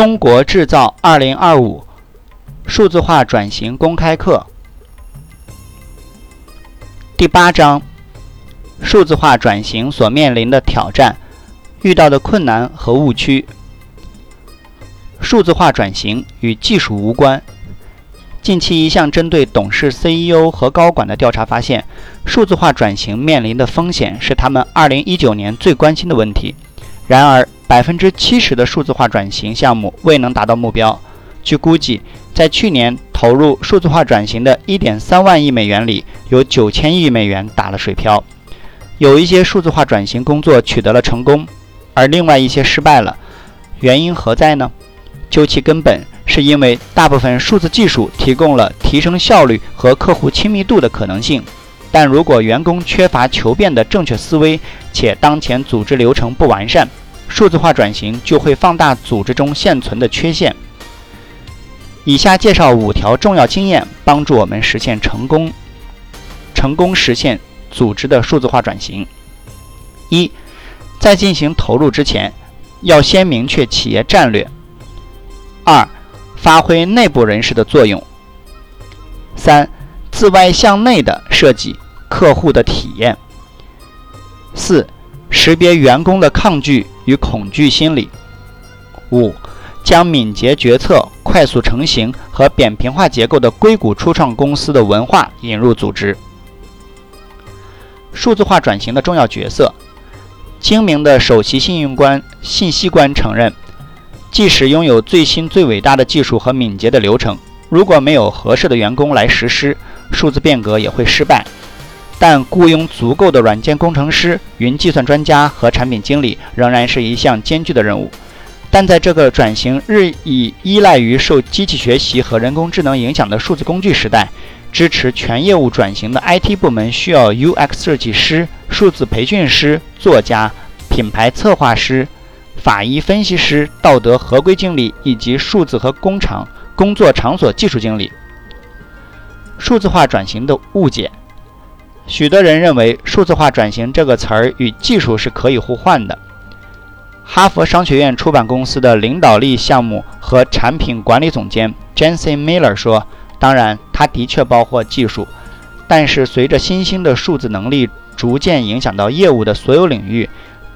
中国制造二零二五数字化转型公开课第八章：数字化转型所面临的挑战、遇到的困难和误区。数字化转型与技术无关。近期一项针对董事、CEO 和高管的调查发现，数字化转型面临的风险是他们2019年最关心的问题。然而，百分之七十的数字化转型项目未能达到目标。据估计，在去年投入数字化转型的一点三万亿美元里，有九千亿美元打了水漂。有一些数字化转型工作取得了成功，而另外一些失败了。原因何在呢？究其根本。是因为大部分数字技术提供了提升效率和客户亲密度的可能性，但如果员工缺乏求变的正确思维，且当前组织流程不完善，数字化转型就会放大组织中现存的缺陷。以下介绍五条重要经验，帮助我们实现成功，成功实现组织的数字化转型。一，在进行投入之前，要先明确企业战略。二。发挥内部人士的作用。三、自外向内的设计客户的体验。四、识别员工的抗拒与恐惧心理。五、将敏捷决策、快速成型和扁平化结构的硅谷初创公司的文化引入组织。数字化转型的重要角色。精明的首席信用官、信息官承认。即使拥有最新最伟大的技术和敏捷的流程，如果没有合适的员工来实施，数字变革也会失败。但雇佣足够的软件工程师、云计算专家和产品经理仍然是一项艰巨的任务。但在这个转型日益依赖于受机器学习和人工智能影响的数字工具时代，支持全业务转型的 IT 部门需要 UX 设计师、数字培训师、作家、品牌策划师。法医分析师、道德合规经理以及数字和工厂工作场所技术经理。数字化转型的误解，许多人认为“数字化转型”这个词儿与技术是可以互换的。哈佛商学院出版公司的领导力项目和产品管理总监 Jensen Miller 说：“当然，它的确包括技术，但是随着新兴的数字能力逐渐影响到业务的所有领域，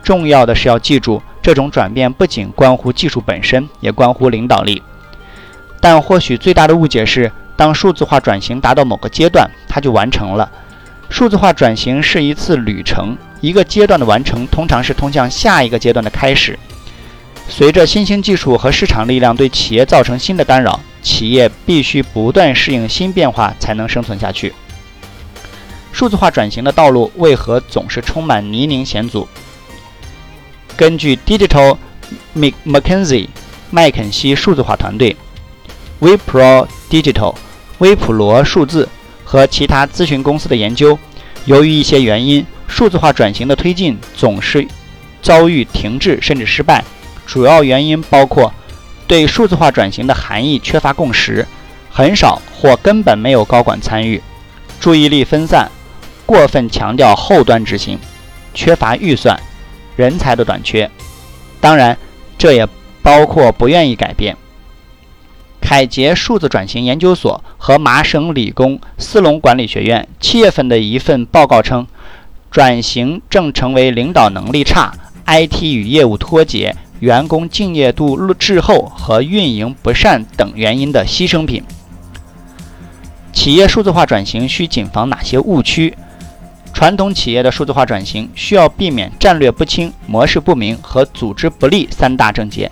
重要的是要记住。”这种转变不仅关乎技术本身，也关乎领导力。但或许最大的误解是，当数字化转型达到某个阶段，它就完成了。数字化转型是一次旅程，一个阶段的完成通常是通向下一个阶段的开始。随着新兴技术和市场力量对企业造成新的干扰，企业必须不断适应新变化，才能生存下去。数字化转型的道路为何总是充满泥泞险阻？根据 Digital McKenzie 麦肯锡数字化团队、Wipro Digital 微普罗数字和其他咨询公司的研究，由于一些原因，数字化转型的推进总是遭遇停滞甚至失败。主要原因包括对数字化转型的含义缺乏共识，很少或根本没有高管参与，注意力分散，过分强调后端执行，缺乏预算。人才的短缺，当然，这也包括不愿意改变。凯捷数字转型研究所和麻省理工斯隆管理学院七月份的一份报告称，转型正成为领导能力差、IT 与业务脱节、员工敬业度滞后和运营不善等原因的牺牲品。企业数字化转型需谨防哪些误区？传统企业的数字化转型需要避免战略不清、模式不明和组织不利三大症结，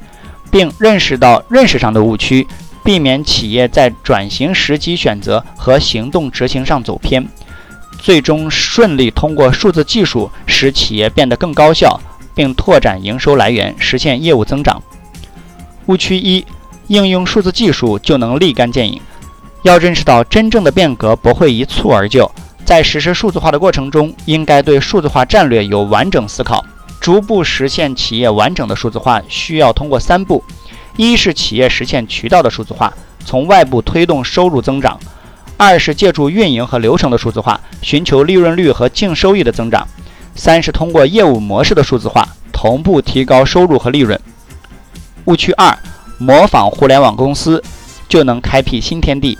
并认识到认识上的误区，避免企业在转型时机选择和行动执行上走偏，最终顺利通过数字技术使企业变得更高效，并拓展营收来源，实现业务增长。误区一：应用数字技术就能立竿见影。要认识到，真正的变革不会一蹴而就。在实施数字化的过程中，应该对数字化战略有完整思考。逐步实现企业完整的数字化，需要通过三步：一是企业实现渠道的数字化，从外部推动收入增长；二是借助运营和流程的数字化，寻求利润率和净收益的增长；三是通过业务模式的数字化，同步提高收入和利润。误区二：模仿互联网公司，就能开辟新天地。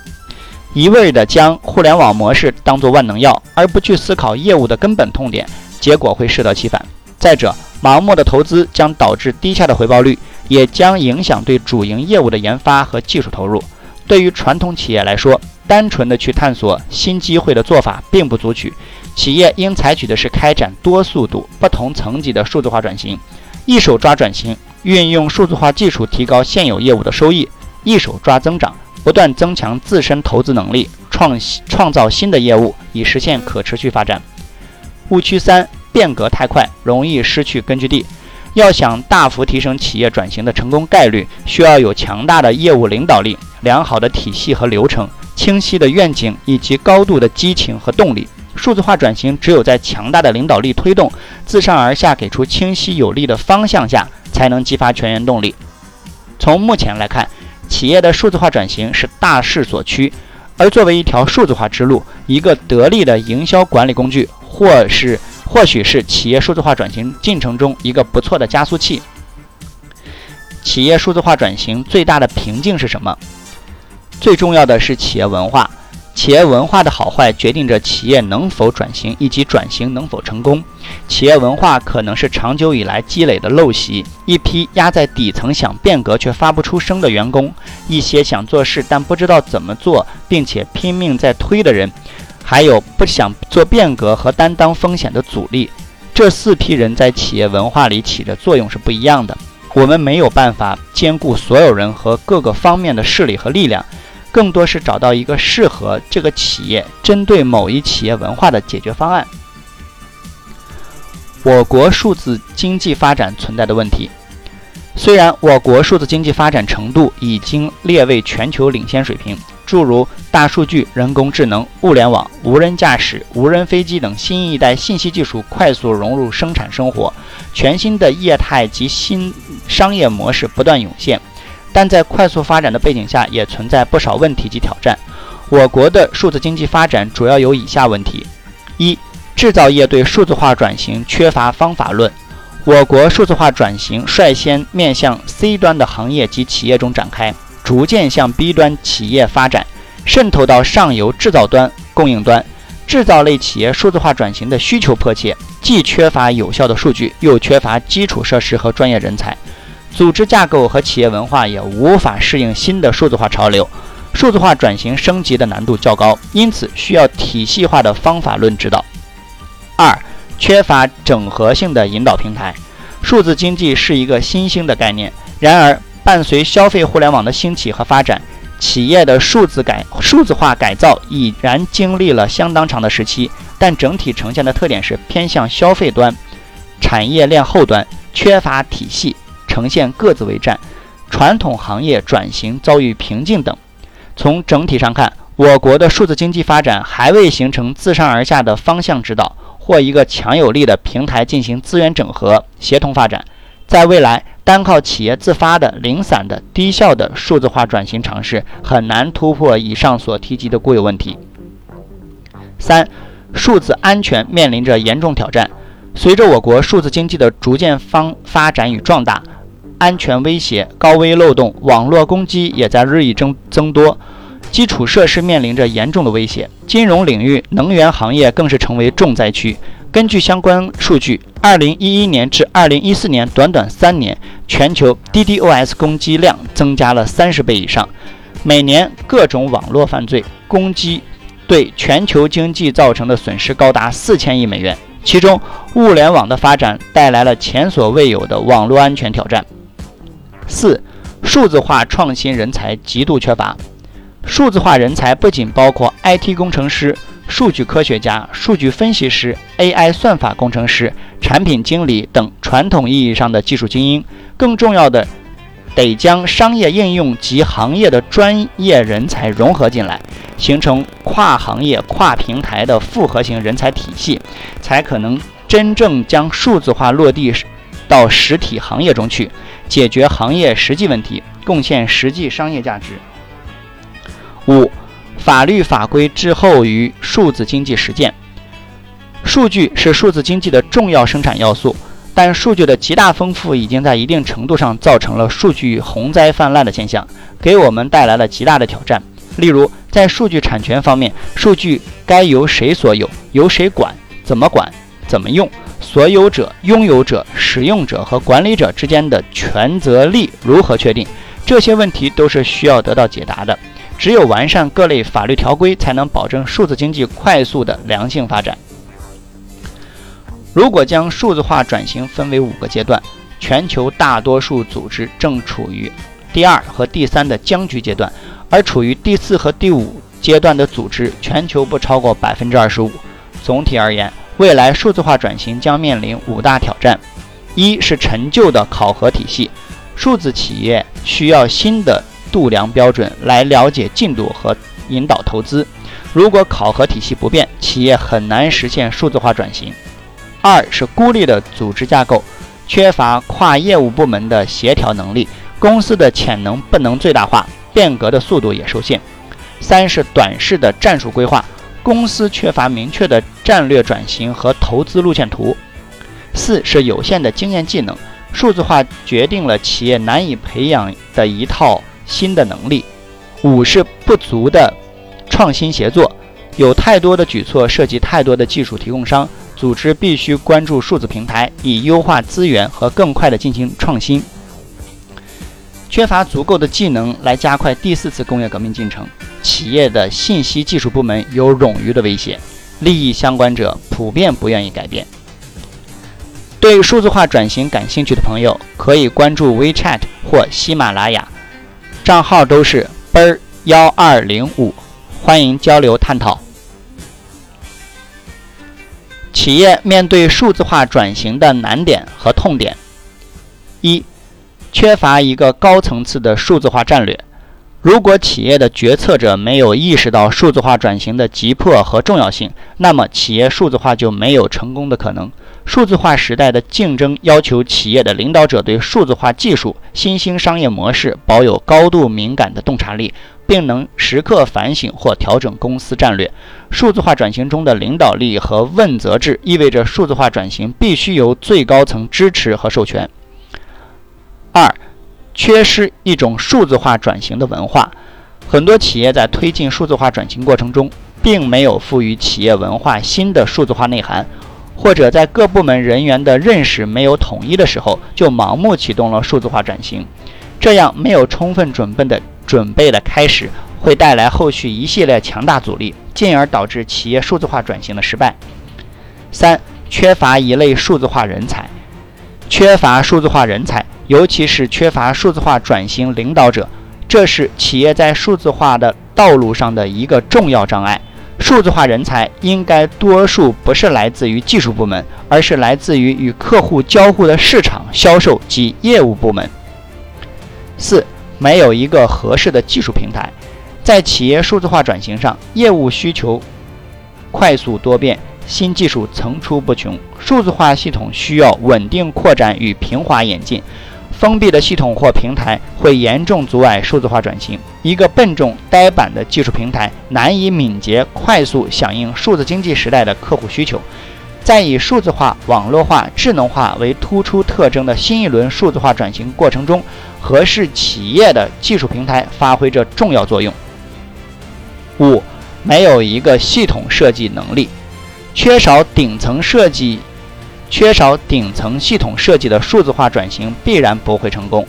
一味地将互联网模式当作万能药，而不去思考业务的根本痛点，结果会适得其反。再者，盲目的投资将导致低下的回报率，也将影响对主营业务的研发和技术投入。对于传统企业来说，单纯的去探索新机会的做法并不足取。企业应采取的是开展多速度、不同层级的数字化转型，一手抓转型，运用数字化技术提高现有业务的收益；一手抓增长。不断增强自身投资能力，创创造新的业务，以实现可持续发展。误区三：变革太快，容易失去根据地。要想大幅提升企业转型的成功概率，需要有强大的业务领导力、良好的体系和流程、清晰的愿景以及高度的激情和动力。数字化转型只有在强大的领导力推动、自上而下给出清晰有力的方向下，才能激发全员动力。从目前来看。企业的数字化转型是大势所趋，而作为一条数字化之路，一个得力的营销管理工具，或是或许是企业数字化转型进程中一个不错的加速器。企业数字化转型最大的瓶颈是什么？最重要的是企业文化。企业文化的好坏决定着企业能否转型以及转型能否成功。企业文化可能是长久以来积累的陋习，一批压在底层想变革却发不出声的员工，一些想做事但不知道怎么做并且拼命在推的人，还有不想做变革和担当风险的阻力。这四批人在企业文化里起的作用是不一样的。我们没有办法兼顾所有人和各个方面的势力和力量。更多是找到一个适合这个企业针对某一企业文化的解决方案。我国数字经济发展存在的问题，虽然我国数字经济发展程度已经列位全球领先水平，诸如大数据、人工智能、物联网、无人驾驶、无人飞机等新一代信息技术快速融入生产生活，全新的业态及新商业模式不断涌现。但在快速发展的背景下，也存在不少问题及挑战。我国的数字经济发展主要有以下问题：一、制造业对数字化转型缺乏方法论。我国数字化转型率先面向 C 端的行业及企业中展开，逐渐向 B 端企业发展，渗透到上游制造端、供应端。制造类企业数字化转型的需求迫切，既缺乏有效的数据，又缺乏基础设施和专业人才。组织架构和企业文化也无法适应新的数字化潮流，数字化转型升级的难度较高，因此需要体系化的方法论指导。二、缺乏整合性的引导平台。数字经济是一个新兴的概念，然而伴随消费互联网的兴起和发展，企业的数字改数字化改造已然经历了相当长的时期，但整体呈现的特点是偏向消费端、产业链后端，缺乏体系。呈现各自为战，传统行业转型遭遇瓶颈等。从整体上看，我国的数字经济发展还未形成自上而下的方向指导或一个强有力的平台进行资源整合、协同发展。在未来，单靠企业自发的、零散的、低效的数字化转型尝试，很难突破以上所提及的固有问题。三、数字安全面临着严重挑战。随着我国数字经济的逐渐方发展与壮大，安全威胁、高危漏洞、网络攻击也在日益增增多，基础设施面临着严重的威胁，金融领域、能源行业更是成为重灾区。根据相关数据，二零一一年至二零一四年短短三年，全球 DDoS 攻击量增加了三十倍以上，每年各种网络犯罪攻击对全球经济造成的损失高达四千亿美元，其中物联网的发展带来了前所未有的网络安全挑战。四、数字化创新人才极度缺乏。数字化人才不仅包括 IT 工程师、数据科学家、数据分析师、AI 算法工程师、产品经理等传统意义上的技术精英，更重要的得将商业应用及行业的专业人才融合进来，形成跨行业、跨平台的复合型人才体系，才可能真正将数字化落地到实体行业中去。解决行业实际问题，贡献实际商业价值。五、法律法规滞后于数字经济实践。数据是数字经济的重要生产要素，但数据的极大丰富已经在一定程度上造成了数据洪灾泛滥的现象，给我们带来了极大的挑战。例如，在数据产权方面，数据该由谁所有、由谁管、怎么管、怎么用，所有者、拥有者、使用者和管理者之间的权责利如何确定？这些问题都是需要得到解答的。只有完善各类法律条规，才能保证数字经济快速的良性发展。如果将数字化转型分为五个阶段，全球大多数组织正处于第二和第三的僵局阶段，而处于第四和第五阶段的组织，全球不超过百分之二十五。总体而言，未来数字化转型将面临五大挑战：一是陈旧的考核体系，数字企业需要新的度量标准来了解进度和引导投资。如果考核体系不变，企业很难实现数字化转型。二是孤立的组织架构，缺乏跨业务部门的协调能力，公司的潜能不能最大化，变革的速度也受限。三是短视的战术规划，公司缺乏明确的战略转型和投资路线图。四是有限的经验技能，数字化决定了企业难以培养的一套新的能力。五是不足的创新协作，有太多的举措涉及太多的技术提供商。组织必须关注数字平台，以优化资源和更快地进行创新。缺乏足够的技能来加快第四次工业革命进程，企业的信息技术部门有冗余的威胁，利益相关者普遍不愿意改变。对数字化转型感兴趣的朋友，可以关注 WeChat 或喜马拉雅，账号都是奔儿幺二零五，欢迎交流探讨。企业面对数字化转型的难点和痛点：一、缺乏一个高层次的数字化战略。如果企业的决策者没有意识到数字化转型的急迫和重要性，那么企业数字化就没有成功的可能。数字化时代的竞争要求企业的领导者对数字化技术、新兴商业模式保有高度敏感的洞察力。并能时刻反省或调整公司战略。数字化转型中的领导力和问责制意味着数字化转型必须由最高层支持和授权。二，缺失一种数字化转型的文化。很多企业在推进数字化转型过程中，并没有赋予企业文化新的数字化内涵，或者在各部门人员的认识没有统一的时候，就盲目启动了数字化转型。这样没有充分准备的。准备的开始会带来后续一系列强大阻力，进而导致企业数字化转型的失败。三、缺乏一类数字化人才，缺乏数字化人才，尤其是缺乏数字化转型领导者，这是企业在数字化的道路上的一个重要障碍。数字化人才应该多数不是来自于技术部门，而是来自于与客户交互的市场、销售及业务部门。四。没有一个合适的技术平台，在企业数字化转型上，业务需求快速多变，新技术层出不穷，数字化系统需要稳定扩展与平滑演进。封闭的系统或平台会严重阻碍数字化转型。一个笨重呆板的技术平台难以敏捷快速响应数字经济时代的客户需求。在以数字化、网络化、智能化为突出特征的新一轮数字化转型过程中，合适企业的技术平台发挥着重要作用。五、没有一个系统设计能力，缺少顶层设计，缺少顶层系统设计的数字化转型必然不会成功。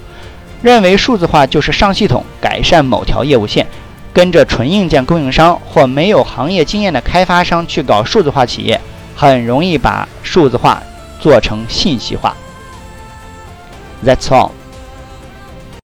认为数字化就是上系统改善某条业务线，跟着纯硬件供应商或没有行业经验的开发商去搞数字化企业。很容易把数字化做成信息化。That's all.